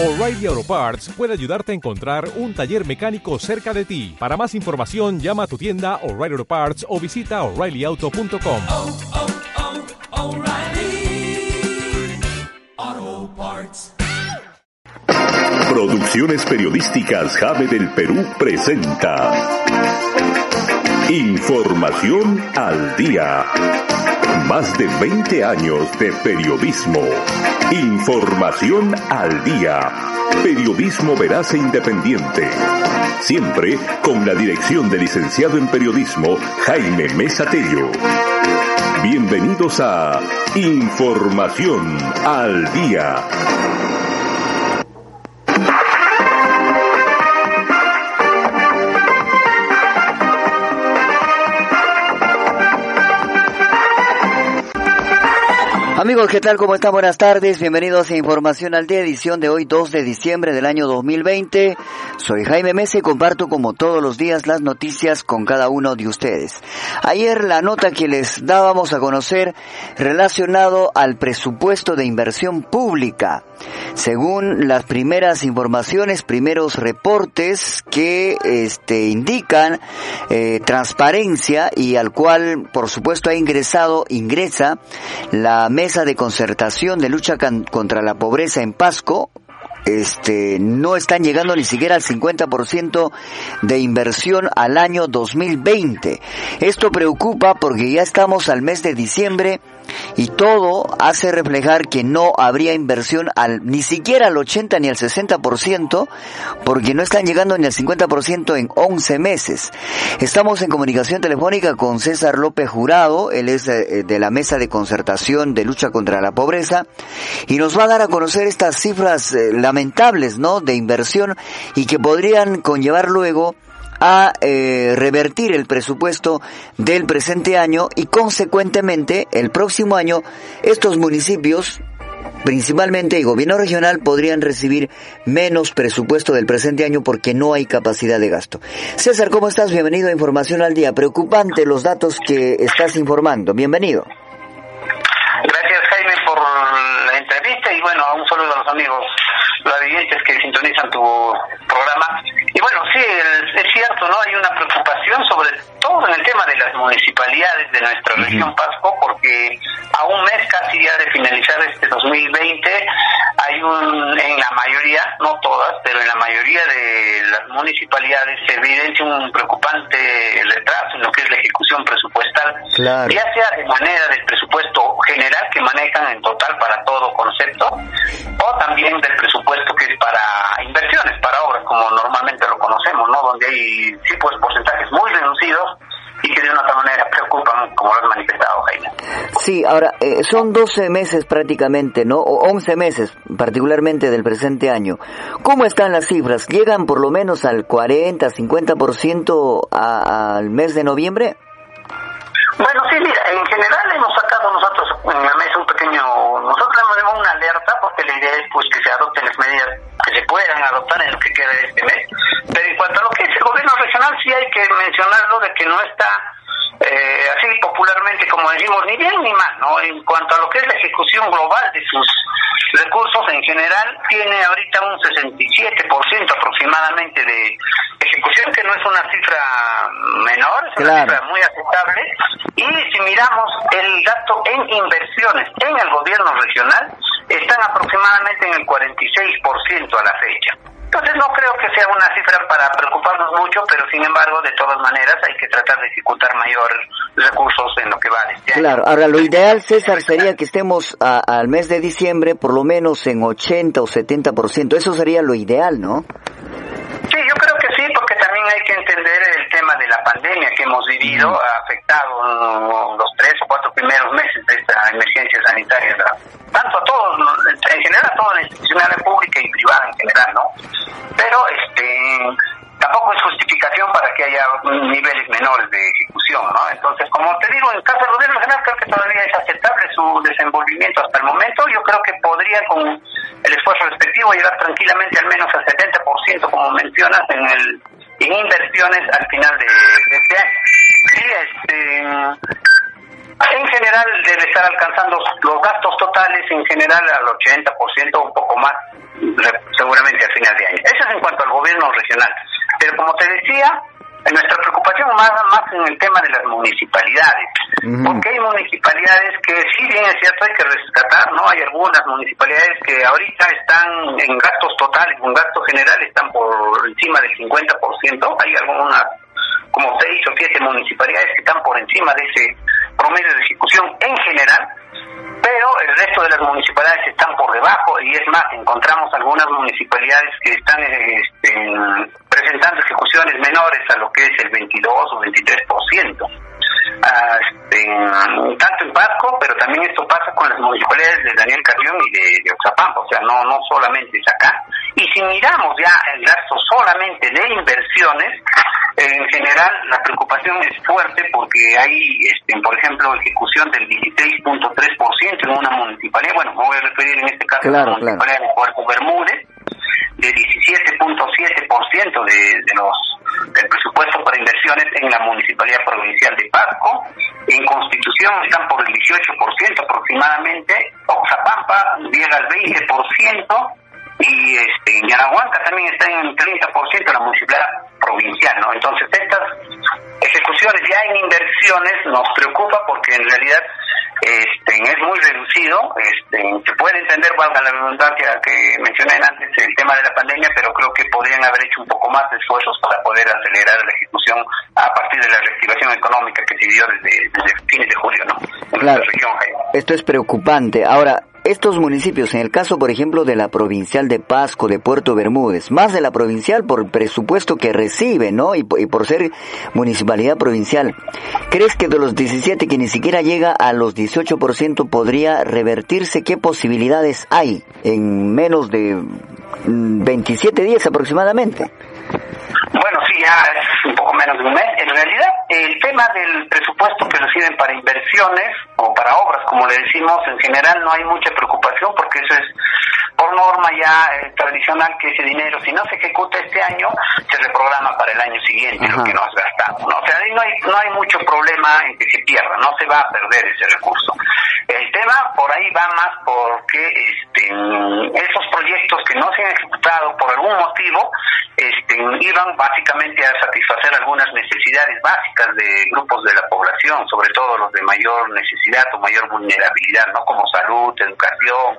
O'Reilly Auto Parts puede ayudarte a encontrar un taller mecánico cerca de ti. Para más información, llama a tu tienda O'Reilly Auto Parts o visita oreillyauto.com. oh, oh, Parts. Producciones periodísticas Jave del Perú presenta Información al día. Más de 20 años de periodismo. Información al día. Periodismo veraz e independiente. Siempre con la dirección del licenciado en periodismo Jaime Mesa Tello. Bienvenidos a Información al día. Amigos, ¿qué tal? ¿Cómo están? Buenas tardes. Bienvenidos a Información al Día, edición de hoy 2 de diciembre del año 2020. Soy Jaime Mese y comparto como todos los días las noticias con cada uno de ustedes. Ayer la nota que les dábamos a conocer relacionado al presupuesto de inversión pública. Según las primeras informaciones, primeros reportes que este, indican eh, transparencia y al cual, por supuesto, ha ingresado, ingresa la mesa de concertación de lucha contra la pobreza en Pasco, este, no están llegando ni siquiera al 50% de inversión al año 2020. Esto preocupa porque ya estamos al mes de diciembre y todo hace reflejar que no habría inversión al, ni siquiera al 80 ni al 60% porque no están llegando ni al 50% en 11 meses. Estamos en comunicación telefónica con César López Jurado, él es eh, de la Mesa de Concertación de Lucha contra la Pobreza y nos va a dar a conocer estas cifras eh, lamentables, ¿no?, de inversión y que podrían conllevar luego a eh, revertir el presupuesto del presente año y consecuentemente el próximo año estos municipios principalmente el gobierno regional podrían recibir menos presupuesto del presente año porque no hay capacidad de gasto. César, ¿cómo estás? Bienvenido a Información al Día. Preocupante los datos que estás informando. Bienvenido. Gracias Jaime por la entrevista y bueno, un saludo a los amigos radioyentes que sintonizan tu programa. Sí, es cierto, ¿no? Hay una preocupación sobre todo en el tema de las municipalidades de nuestra región Pasco porque a un mes casi ya de finalizar este 2020 hay un, en la mayoría, no todas, pero en la mayoría de las municipalidades se evidencia un preocupante retraso en lo que es la ejecución presupuestal Claro. ya sea de manera del presupuesto general que manejan en total para todo concepto, o también del presupuesto que es para inversiones, para obras, como normalmente lo conocemos, ¿no? Donde hay, sí, pues porcentajes muy reducidos y que de una otra manera preocupan, como lo has manifestado, Jaime. Sí, ahora, eh, son 12 meses prácticamente, ¿no? O 11 meses, particularmente del presente año. ¿Cómo están las cifras? ¿Llegan por lo menos al 40, 50% a- al mes de noviembre? Bueno, sí, mira, en general hemos sacado nosotros en la mesa un pequeño, nosotros hemos dado una alerta porque la idea es pues que se adopten las medidas que se puedan adoptar en lo que queda de este mes. Pero en cuanto a lo que es el gobierno regional, sí hay que mencionarlo de que no está eh, así popularmente como decimos, ni bien ni mal, ¿no? En cuanto a lo que es la ejecución global de sus recursos en general, tiene ahorita un 67% aproximadamente de ejecución, que no es una cifra menor, es una cifra muy aceptable. Y si miramos el dato en inversiones en el gobierno regional, están aproximadamente en el 46% a la fecha. Entonces no creo que sea una cifra para preocuparnos mucho, pero sin embargo, de todas maneras, hay que tratar de ejecutar mayor recursos en lo que va de este año. Claro, ahora lo ideal, César, sería que estemos a- al mes de diciembre por lo menos en 80 o 70%. Eso sería lo ideal, ¿no? Sí, yo creo que sí, porque también hay que entender el tema de la pandemia que hemos vivido, ha afectado mm, los tres o cuatro primeros meses de esta emergencia sanitaria, tanto a todos, en general a toda la institucional pública y privada en general, ¿no? Pero este tampoco es justificación para que haya niveles menores de ejecución, ¿no? Entonces, como te digo, en caso del gobierno general creo que todavía es aceptable su desenvolvimiento hasta el momento. Yo creo que podría con el esfuerzo respectivo llegar tranquilamente al menos al 70%, como mencionas, en el en inversiones al final de, de este año. Sí, este, en general debe estar alcanzando los gastos totales en general al 80%, un poco más seguramente a final de año. Eso es en cuanto al gobierno regional. Pero como te decía, nuestra preocupación más, más en el tema de las municipalidades, porque hay municipalidades que sí bien es cierto hay que rescatar, ¿no? Hay algunas municipalidades que ahorita están en gastos totales, en gasto general están por encima del 50%, hay algunas como seis o siete municipalidades que están por encima de ese promedio de ejecución en general, pero el resto de las municipalidades están por debajo y es más, encontramos algunas municipalidades que están este, presentando ejecuciones menores a lo que es el 22 o 23%. Ah, este, tanto en Pasco, pero también esto pasa con las municipalidades de Daniel Carrión y de, de Oxapampa, o sea, no, no solamente es acá. Y si miramos ya el gasto solamente de inversiones, en general la preocupación es fuerte porque hay, este, por ejemplo, ejecución del 16.3% en una municipalidad, bueno, me voy a referir en este caso a la municipalidad de Puerto Bermúdez, de 17.7% de, de los del presupuesto para inversiones en la Municipalidad Provincial de Pasco. En Constitución están por el 18% aproximadamente, Oxapampa llega al 20%, y este, en Yanahuanca también está en 30% la municipalidad provincial, ¿no? Entonces estas ejecuciones ya en inversiones nos preocupa porque en realidad este, es muy reducido, este, se puede entender, valga la redundancia que mencioné antes, el tema de la pandemia, pero creo que podrían haber hecho un poco más de esfuerzos para poder acelerar la ejecución a partir de la reactivación económica que se dio desde, desde fines de julio, ¿no? En Claro. región. Esto es preocupante. Ahora, estos municipios, en el caso, por ejemplo, de la provincial de Pasco, de Puerto Bermúdez, más de la provincial por presupuesto que recibe, ¿no? Y, y por ser municipalidad provincial, ¿crees que de los 17 que ni siquiera llega a los 18% podría revertirse? ¿Qué posibilidades hay en menos de mm, 27 días aproximadamente? Bueno, sí, ya es un poco menos de un mes. En realidad, el tema del presupuesto que reciben para inversiones o para obras, como le decimos, en general no hay mucha preocupación porque eso es por norma ya eh, tradicional que ese dinero, si no se ejecuta este año, se reprograma para el año siguiente Ajá. lo que no has gastado. ¿no? O sea, ahí no hay, no hay mucho problema en que se pierda, no se va a perder ese recurso. El tema por ahí va más porque este, esos proyectos que no se han ejecutado por algún motivo este, iban básicamente a satisfacer algunas necesidades básicas de grupos de la población, sobre todo los de mayor necesidad o mayor vulnerabilidad, ¿no? Como salud, educación,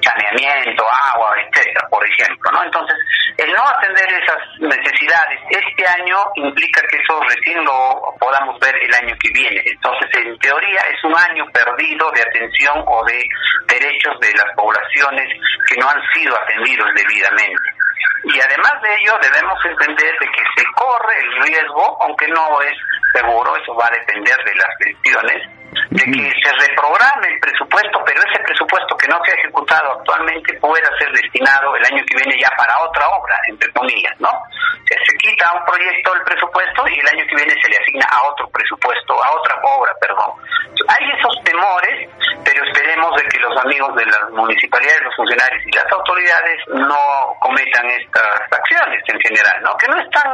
saneamiento, agua, etcétera, por ejemplo, ¿no? Entonces, el no atender esas necesidades este año implica que eso recién lo podamos ver el año que viene. Entonces, en teoría es un año perdido de atención o de derechos de las poblaciones que no han sido atendidos debidamente. Y además de ello, debemos entender de que se corre el riesgo, aunque no es seguro, eso va a depender de las gestiones, de que se reprograme el presupuesto, pero ese presupuesto que no se ha ejecutado actualmente pueda ser destinado el año que viene ya para otra obra, entre comillas, ¿no? Se quita a un proyecto el presupuesto y el año que viene se le asigna a otro presupuesto, a otra obra, perdón. Hay esos temores, pero esperemos de que los amigos de las municipalidades, los funcionarios y las autoridades no cometan estas acciones en general, ¿no? Que no están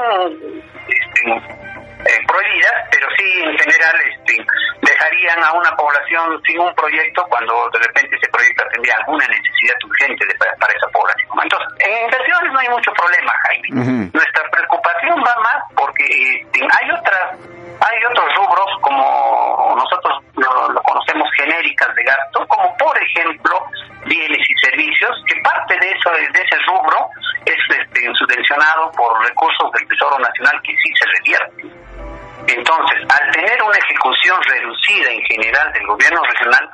este, eh, prohibidas, pero sí en general este, dejarían a una población sin un proyecto cuando de repente ese proyecto tendría alguna necesidad urgente de- para, para esa población. Entonces, en inversiones no hay mucho problema, Jaime. Nuestra preocupación va más porque este, hay otras hay otros rubros como nosotros lo, lo conocemos genéricas de gasto, como por ejemplo bienes y servicios, que parte de eso de ese rubro es este, subvencionado por recursos del Tesoro Nacional que sí se revierten. Entonces, al tener una ejecución reducida en general del gobierno regional,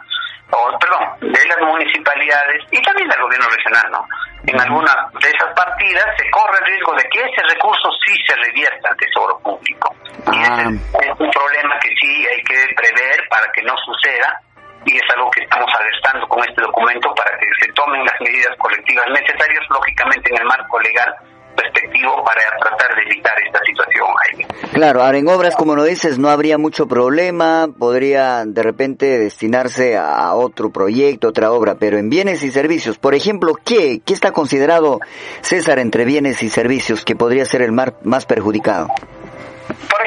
o perdón, de las municipalidades y también del gobierno regional, ¿no? En algunas de esas partidas se corre el riesgo de que ese recurso sí se revierta al tesoro público. Y ese Ah. es un problema que sí hay que prever para que no suceda y es algo que estamos alertando con este documento para que se tomen las medidas colectivas necesarias, lógicamente en el marco legal respectivo para tratar de evitar esta situación, Jaime. Claro, ahora en obras, como lo dices, no habría mucho problema, podría de repente destinarse a otro proyecto, otra obra, pero en bienes y servicios, por ejemplo, ¿qué, qué está considerado, César, entre bienes y servicios que podría ser el mar- más perjudicado? Por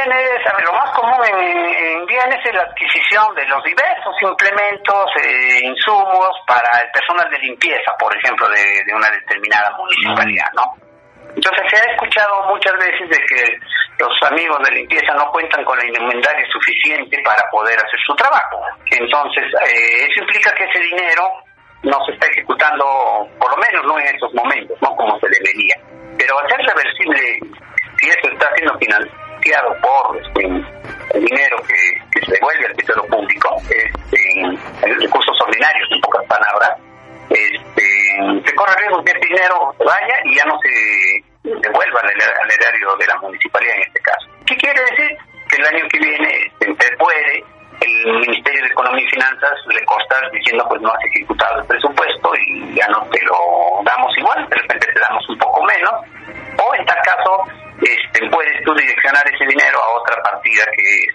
ejemplo, ejemplo, en bienes, a ver, lo más común en, en bienes es la adquisición de los diversos implementos, eh, insumos para el personal de limpieza, por ejemplo, de, de una determinada municipalidad, ¿no? Entonces se ha escuchado muchas veces de que los amigos de limpieza no cuentan con la indumentaria suficiente para poder hacer su trabajo. Entonces, eh, eso implica que ese dinero no se está ejecutando, por lo menos no en estos momentos, no como se debería. Pero hacer reversible, si esto está siendo financiado por este, el dinero que, que se devuelve al tesoro público, este, en recursos ordinarios, en pocas palabras, este, se corre riesgo que ese dinero vaya y ya no se devuelva al, al erario de la municipalidad en este caso. ¿Qué quiere decir? Que el año que viene este, se puede el Ministerio de Economía y Finanzas le consta diciendo pues no has ejecutado el presupuesto y ya no te lo damos igual, de repente te damos un poco menos, tú direccionar ese dinero a otra partida que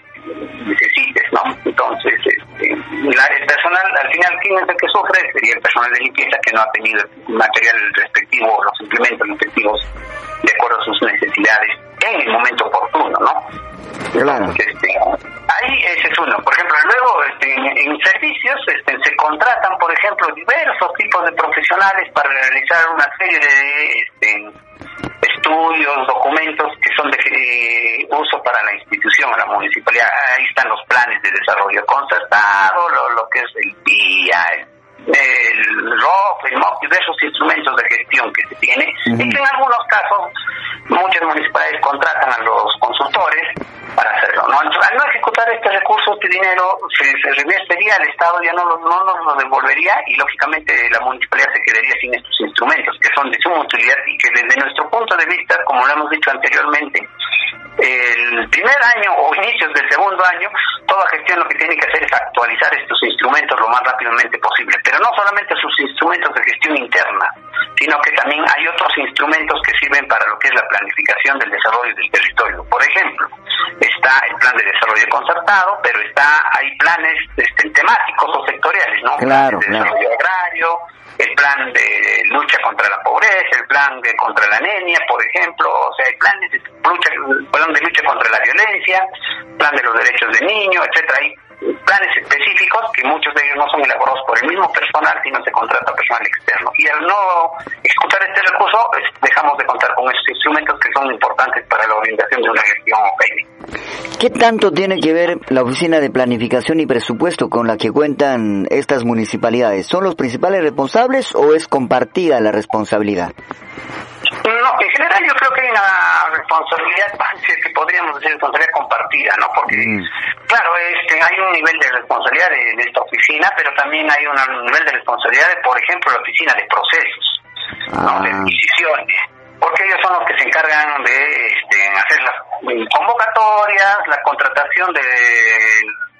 necesites, ¿no? Entonces, este, la, el personal, al final, ¿quién es el que sufre? Sería el personal de limpieza que no ha tenido el material respectivo, los implementos respectivos de acuerdo a sus necesidades en el momento oportuno, ¿no? Claro. Este, ahí ese es uno. Por ejemplo, luego este, en, en servicios este, se contratan, por ejemplo, diversos tipos de profesionales para realizar una serie de este, estudios, documentos que son de eh, uso para la institución, la municipalidad. Ahí están los planes de desarrollo concertado, lo, lo que es el PIA, el el ROP, el MOP, diversos instrumentos de gestión que se tiene, y que en algunos casos muchas municipalidades contratan a los consultores para hacerlo. ¿no? Entonces, al no ejecutar este recurso, este dinero se, se al Estado, ya no, lo- no nos lo devolvería y lógicamente la municipalidad se quedaría sin estos instrumentos que son de suma utilidad y que desde nuestro punto de vista, como lo hemos dicho anteriormente, el primer año o inicios del segundo año, toda gestión lo que tiene que hacer es actualizar estos instrumentos lo más rápidamente posible, pero no solamente sus instrumentos de gestión interna, sino que también hay otros instrumentos que sirven para lo que es la planificación del desarrollo del territorio. Por ejemplo, está el plan de desarrollo concertado, pero está hay planes este, temáticos o sectoriales, ¿no? Claro, de claro. desarrollo agrario, el plan de lucha contra la pobreza, el plan de contra la anemia, por ejemplo, o sea, hay planes de lucha, plan de lucha contra la violencia, plan de los derechos del niño, etcétera. Hay planes específicos que muchos de ellos no son elaborados por el mismo personal, sino se contrata personal externo. Y al no ejecutar este recurso, dejamos de contar con estos instrumentos que son importantes para la orientación de una gestión técnica. ¿Qué tanto tiene que ver la Oficina de Planificación y Presupuesto con la que cuentan estas municipalidades? ¿Son los principales responsables o es compartida la responsabilidad? No, en general yo creo que hay una responsabilidad, que podríamos decir responsabilidad compartida, ¿no? Porque, Mm. claro, este, hay un nivel de responsabilidad de, de esta oficina, pero también hay un nivel de responsabilidad de, por ejemplo, la oficina de procesos, ¿no? De Ah. adquisiciones. Porque ellos son los que se encargan de este, hacer las convocatorias, la contratación de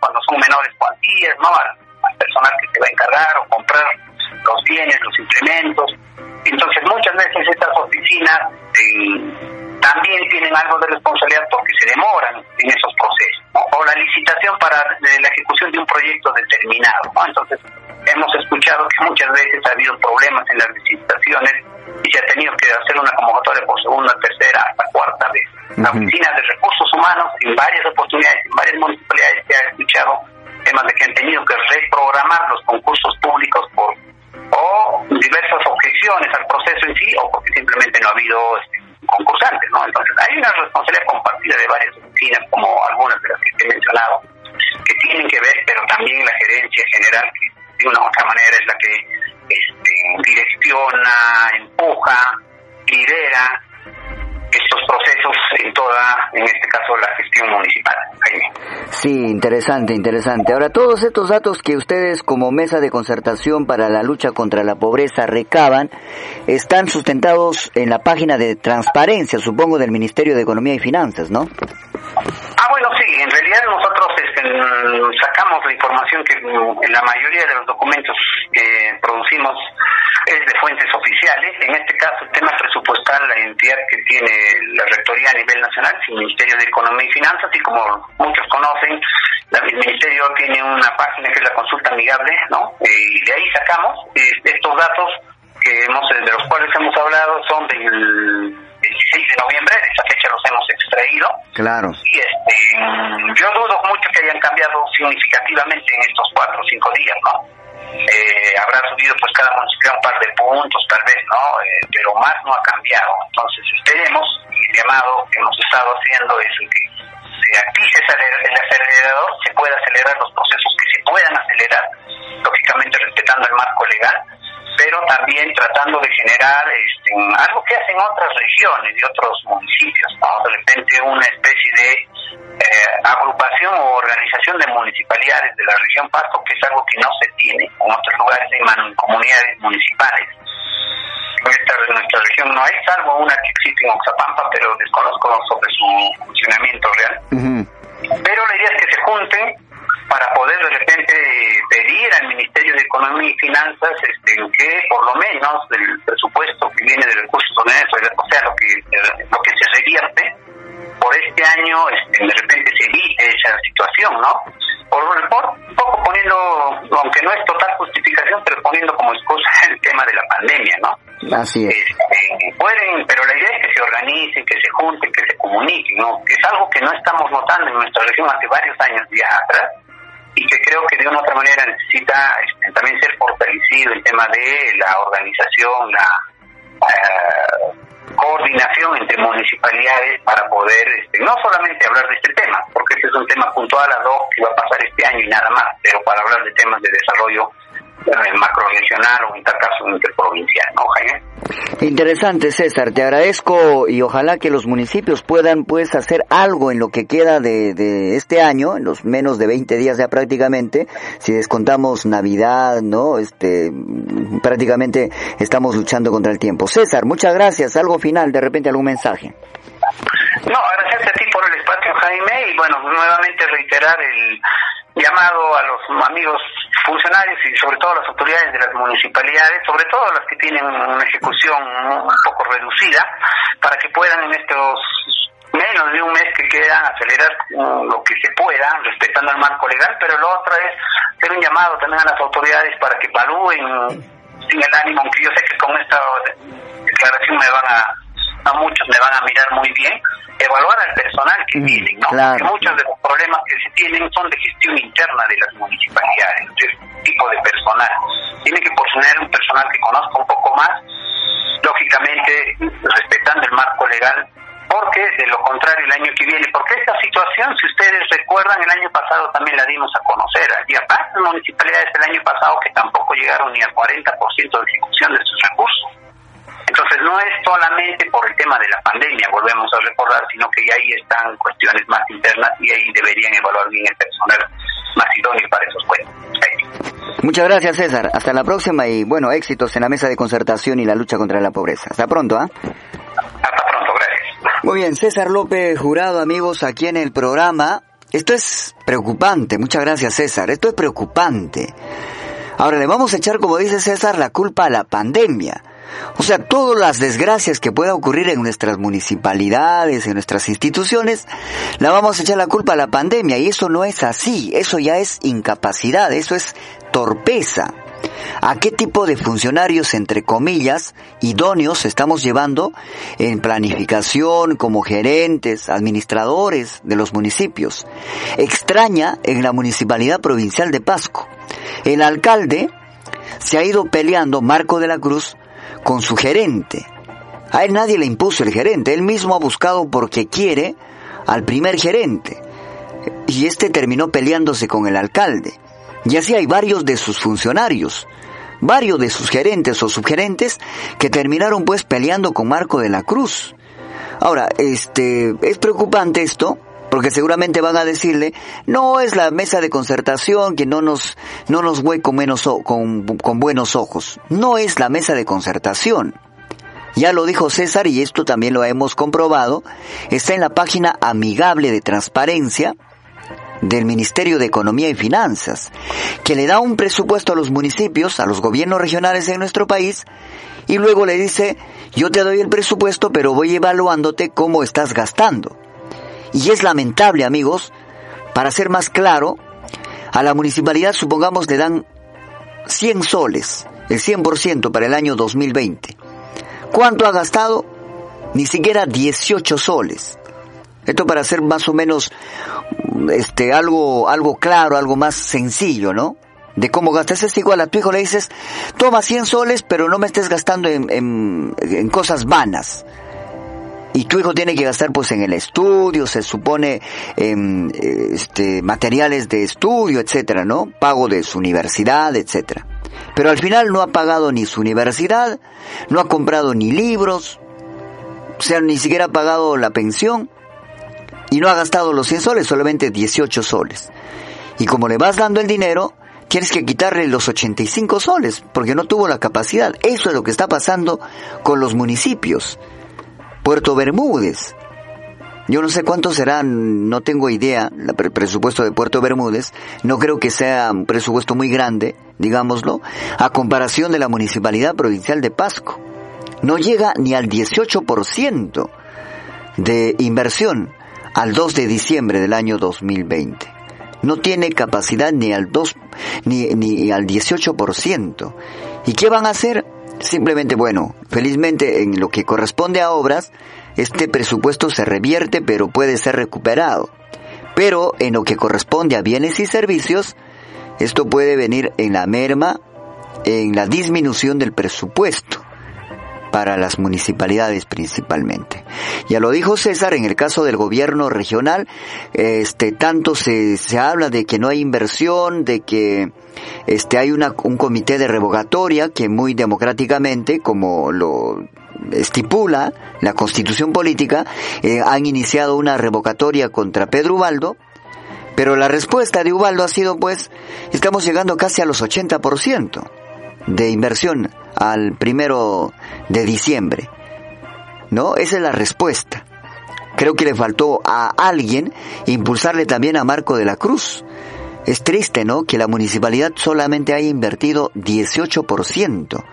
cuando son menores cuantías, ¿no? Al, al personal que se va a encargar o comprar los bienes, los implementos. Entonces, muchas veces estas oficinas eh, también tienen algo de responsabilidad porque se demoran en esos procesos. ¿no? O la licitación para la ejecución de un proyecto determinado. ¿no? Entonces, hemos escuchado que muchas veces ha habido problemas en las licitaciones y se ha tenido que hacer una convocatoria por segunda, tercera, hasta cuarta vez. La. Oficina de Recursos Humanos, en varias oportunidades, en varias municipalidades, se ha escuchado temas de que han tenido que reprogramar los concursos públicos por o diversas objeciones al proceso en sí o porque simplemente no ha habido este, concursantes, ¿no? Entonces hay una responsabilidad compartida de varias oficinas, como algunas de las que he mencionado, que tienen que ver, pero también la gerencia general, que de una u otra manera es la que este, direcciona, empuja, lidera estos procesos en toda, en este caso, la gestión municipal. Jaime. Sí, interesante, interesante. Ahora, todos estos datos que ustedes como Mesa de Concertación para la Lucha contra la Pobreza recaban están sustentados en la página de transparencia, supongo, del Ministerio de Economía y Finanzas, ¿no? Ah, bueno, sí, en realidad nosotros sacamos la información que la mayoría de los documentos que producimos es de fuentes oficiales. En este caso, el tema presupuestal, la entidad que tiene la rectoría a nivel nacional el Ministerio de Economía y Finanzas, y como muchos conocen, el Ministerio tiene una página que es la consulta amigable, ¿no? Eh, y de ahí sacamos eh, estos datos que hemos, de los cuales hemos hablado son del 16 de noviembre, esa fecha los hemos Claro. Y este, yo dudo mucho que hayan cambiado significativamente en estos cuatro o cinco días, ¿no? Eh, habrá subido pues cada municipio un par de puntos, tal vez, ¿no? Eh, pero más no ha cambiado. Entonces esperemos, y el llamado que hemos estado haciendo es que se active el acelerador, se pueda acelerar los procesos que se puedan acelerar, lógicamente respetando el marco legal, pero también tratando de generar este, algo que hacen otras regiones y otros municipios, ¿no? de repente una especie de eh, agrupación o organización de municipalidades de la región Pasto, que es algo que no se tiene en otros lugares, hay comunidades municipales. En esta, en nuestra región no hay, salvo una que existe en Oxapampa, pero desconozco sobre su funcionamiento real. Pero la idea es que se junten para poder de repente pedir al Ministerio de Economía y Finanzas este, que por lo menos el presupuesto que viene de recursos o sea, lo que, lo que se revierte por este año, este, de repente se evite esa situación, ¿no? Por, por un poco poniendo, aunque no es total justificación, pero poniendo como excusa el tema de la pandemia, ¿no? Así es. Este, pueden, pero la idea es que se organicen, que se junten, que se comuniquen, ¿no? Que es algo que no estamos notando en nuestra región hace varios años ya atrás y que creo que de una otra manera necesita este, también ser fortalecido el tema de la organización, la eh, coordinación entre municipalidades para poder este, no solamente hablar de este tema, porque este es un tema puntual a lo que va a pasar este año y nada más, pero para hablar de temas de desarrollo macro-regional o en tal caso interprovincial, ¿no, Jaime? Interesante, César. Te agradezco y ojalá que los municipios puedan pues hacer algo en lo que queda de, de este año, en los menos de 20 días ya prácticamente, si descontamos Navidad, ¿no? Este, prácticamente estamos luchando contra el tiempo. César, muchas gracias. Algo final, de repente algún mensaje. No, agradecerte a ti por el espacio, Jaime, y bueno, nuevamente reiterar el llamado a los amigos funcionarios y sobre todo a las autoridades de las municipalidades, sobre todo las que tienen una ejecución un poco reducida, para que puedan en estos menos de un mes que queda acelerar lo que se pueda, respetando el marco legal, pero lo otro es hacer un llamado también a las autoridades para que evalúen sin el ánimo, aunque yo sé que con esta declaración me van a a muchos me van a mirar muy bien, evaluar al personal que tienen, ¿no? Muchos de los problemas que se tienen son de gestión interna de las municipalidades, de tipo de personal. Tiene que poseer un personal que conozca un poco más, lógicamente respetando el marco legal, porque de lo contrario el año que viene, porque esta situación, si ustedes recuerdan, el año pasado también la dimos a conocer, había varias municipalidades el año pasado que tampoco llegaron ni al 40% de ejecución de sus recursos. Entonces no es solamente por el tema de la pandemia, volvemos a recordar, sino que ahí están cuestiones más internas y ahí deberían evaluar bien el personal más idóneo para esos puestos. Muchas gracias César, hasta la próxima y bueno, éxitos en la mesa de concertación y la lucha contra la pobreza. Hasta pronto, ¿ah? Hasta pronto, gracias. Muy bien, César López Jurado, amigos, aquí en el programa. Esto es preocupante, muchas gracias César, esto es preocupante. Ahora le vamos a echar, como dice César, la culpa a la pandemia. O sea, todas las desgracias que pueda ocurrir en nuestras municipalidades, en nuestras instituciones, la vamos a echar la culpa a la pandemia y eso no es así, eso ya es incapacidad, eso es torpeza. ¿A qué tipo de funcionarios, entre comillas, idóneos estamos llevando en planificación, como gerentes, administradores de los municipios? Extraña en la Municipalidad Provincial de Pasco. El alcalde se ha ido peleando, Marco de la Cruz, con su gerente. A él nadie le impuso el gerente, él mismo ha buscado porque quiere al primer gerente. Y este terminó peleándose con el alcalde. Y así hay varios de sus funcionarios, varios de sus gerentes o subgerentes que terminaron pues peleando con Marco de la Cruz. Ahora, este, es preocupante esto, porque seguramente van a decirle, no es la mesa de concertación que no nos, no nos ve con, menos, con, con buenos ojos. No es la mesa de concertación. Ya lo dijo César y esto también lo hemos comprobado. Está en la página amigable de transparencia del Ministerio de Economía y Finanzas, que le da un presupuesto a los municipios, a los gobiernos regionales de nuestro país, y luego le dice, yo te doy el presupuesto, pero voy evaluándote cómo estás gastando. Y es lamentable, amigos, para ser más claro, a la municipalidad supongamos le dan 100 soles, el 100% para el año 2020. ¿Cuánto ha gastado? Ni siquiera 18 soles. Esto para hacer más o menos este algo algo claro, algo más sencillo, ¿no? De cómo gastas es igual a tu hijo le dices, toma 100 soles, pero no me estés gastando en, en, en cosas vanas y tu hijo tiene que gastar pues en el estudio, se supone en este materiales de estudio, etcétera, ¿no? Pago de su universidad, etcétera. Pero al final no ha pagado ni su universidad, no ha comprado ni libros, o sea, ni siquiera ha pagado la pensión y no ha gastado los 100 soles, solamente 18 soles. Y como le vas dando el dinero, tienes que quitarle los 85 soles porque no tuvo la capacidad. Eso es lo que está pasando con los municipios. Puerto Bermúdez. Yo no sé cuánto será, no tengo idea, el presupuesto de Puerto Bermúdez. No creo que sea un presupuesto muy grande, digámoslo, a comparación de la Municipalidad Provincial de Pasco. No llega ni al 18% de inversión al 2 de diciembre del año 2020. No tiene capacidad ni al 2 ni, ni al 18%. ¿Y qué van a hacer? Simplemente, bueno, felizmente en lo que corresponde a obras, este presupuesto se revierte pero puede ser recuperado. Pero en lo que corresponde a bienes y servicios, esto puede venir en la merma, en la disminución del presupuesto para las municipalidades principalmente. Ya lo dijo César, en el caso del gobierno regional, este, tanto se, se habla de que no hay inversión, de que este, hay una, un comité de revocatoria que muy democráticamente, como lo estipula la constitución política, eh, han iniciado una revocatoria contra Pedro Ubaldo, pero la respuesta de Ubaldo ha sido pues, estamos llegando casi a los 80% de inversión al primero de diciembre. ¿No? Esa es la respuesta. Creo que le faltó a alguien impulsarle también a Marco de la Cruz. Es triste, ¿no? Que la municipalidad solamente haya invertido 18%.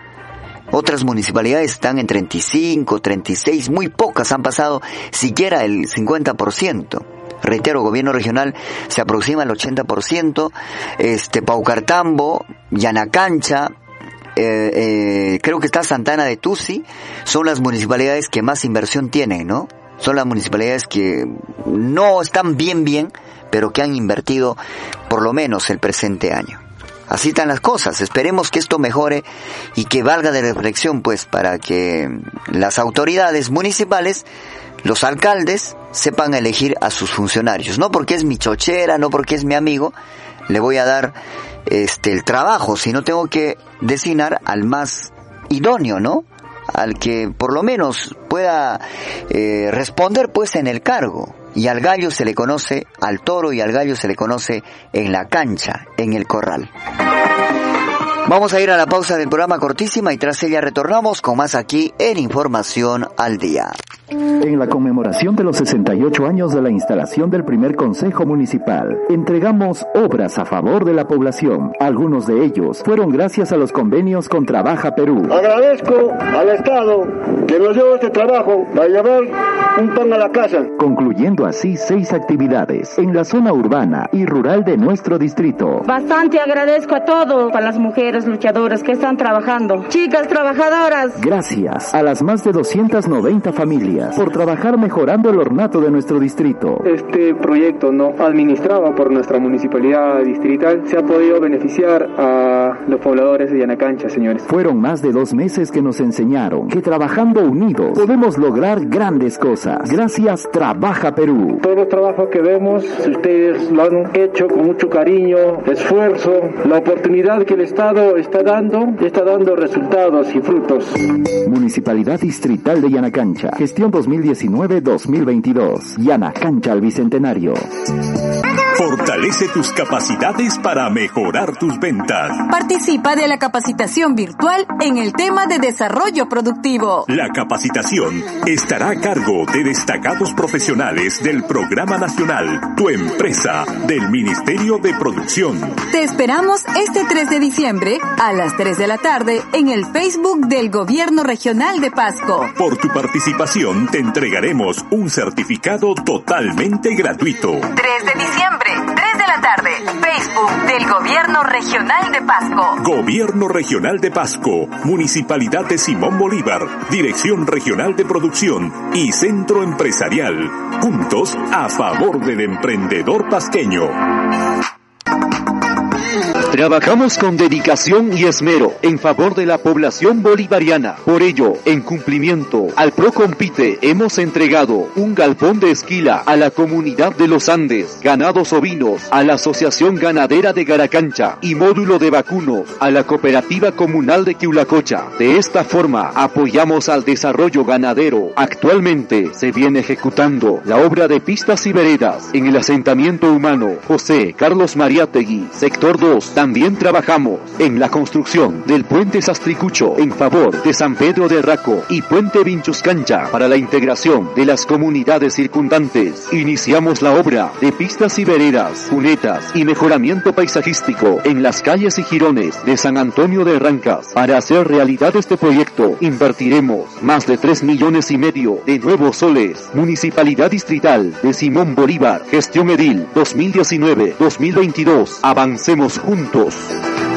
Otras municipalidades están en 35, 36, muy pocas han pasado siquiera el 50%. Reitero, gobierno regional se aproxima al 80%, este Paucartambo, Yanacancha, eh, eh, creo que está Santana de Tusi, son las municipalidades que más inversión tienen, ¿no? Son las municipalidades que no están bien bien, pero que han invertido por lo menos el presente año. Así están las cosas. Esperemos que esto mejore y que valga de reflexión, pues, para que las autoridades municipales, los alcaldes, sepan elegir a sus funcionarios. No porque es mi chochera, no porque es mi amigo, le voy a dar este el trabajo, sino tengo que designar al más idóneo, ¿no? Al que por lo menos pueda eh, responder pues en el cargo. Y al gallo se le conoce, al toro y al gallo se le conoce en la cancha, en el corral. Vamos a ir a la pausa del programa cortísima y tras ella retornamos con más aquí en Información al Día. En la conmemoración de los 68 años de la instalación del primer Consejo Municipal, entregamos obras a favor de la población. Algunos de ellos fueron gracias a los convenios con Trabaja Perú. Agradezco al Estado que nos dio este trabajo para llevar un pan a la casa. Concluyendo así seis actividades en la zona urbana y rural de nuestro distrito. Bastante agradezco a todos, a las mujeres luchadoras que están trabajando, chicas trabajadoras. Gracias a las más de 290 familias por trabajar mejorando el ornato de nuestro distrito. Este proyecto no administrado por nuestra municipalidad distrital se ha podido beneficiar a los pobladores de Yanacancha, señores. Fueron más de dos meses que nos enseñaron que trabajando unidos podemos lograr grandes cosas. Gracias Trabaja Perú. Todos los trabajos que vemos, ustedes lo han hecho con mucho cariño, esfuerzo, la oportunidad que el Estado está dando, está dando resultados y frutos. Municipalidad Distrital de Yanacancha. Gestión 2019-2022. Yana Cancha al Bicentenario. Fortalece tus capacidades para mejorar tus ventas. Participa de la capacitación virtual en el tema de desarrollo productivo. La capacitación estará a cargo de destacados profesionales del Programa Nacional Tu Empresa del Ministerio de Producción. Te esperamos este 3 de diciembre a las 3 de la tarde en el Facebook del Gobierno Regional de Pasco. Por tu participación te entregaremos un certificado totalmente gratuito. 3 de diciembre, 3 de la tarde. tarde. Facebook del Gobierno Regional de Pasco. Gobierno Regional de Pasco, Municipalidad de Simón Bolívar, Dirección Regional de Producción y Centro Empresarial. Juntos a favor del emprendedor pasqueño. Trabajamos con dedicación y esmero en favor de la población bolivariana. Por ello, en cumplimiento al Procompite, hemos entregado un galpón de esquila a la comunidad de los Andes, ganados ovinos a la Asociación Ganadera de Garacancha y módulo de vacunos a la Cooperativa Comunal de Quiulacocha. De esta forma, apoyamos al desarrollo ganadero. Actualmente se viene ejecutando la obra de pistas y veredas en el asentamiento humano José Carlos Mariátegui, sector 2, también trabajamos en la construcción del puente Sastricucho en favor de San Pedro de Raco y puente Vinchuscancha para la integración de las comunidades circundantes. Iniciamos la obra de pistas y veredas, cunetas y mejoramiento paisajístico en las calles y jirones de San Antonio de Rancas. Para hacer realidad este proyecto, invertiremos más de 3 millones y medio de nuevos soles. Municipalidad Distrital de Simón Bolívar, Gestión Edil 2019-2022. Avancemos juntos.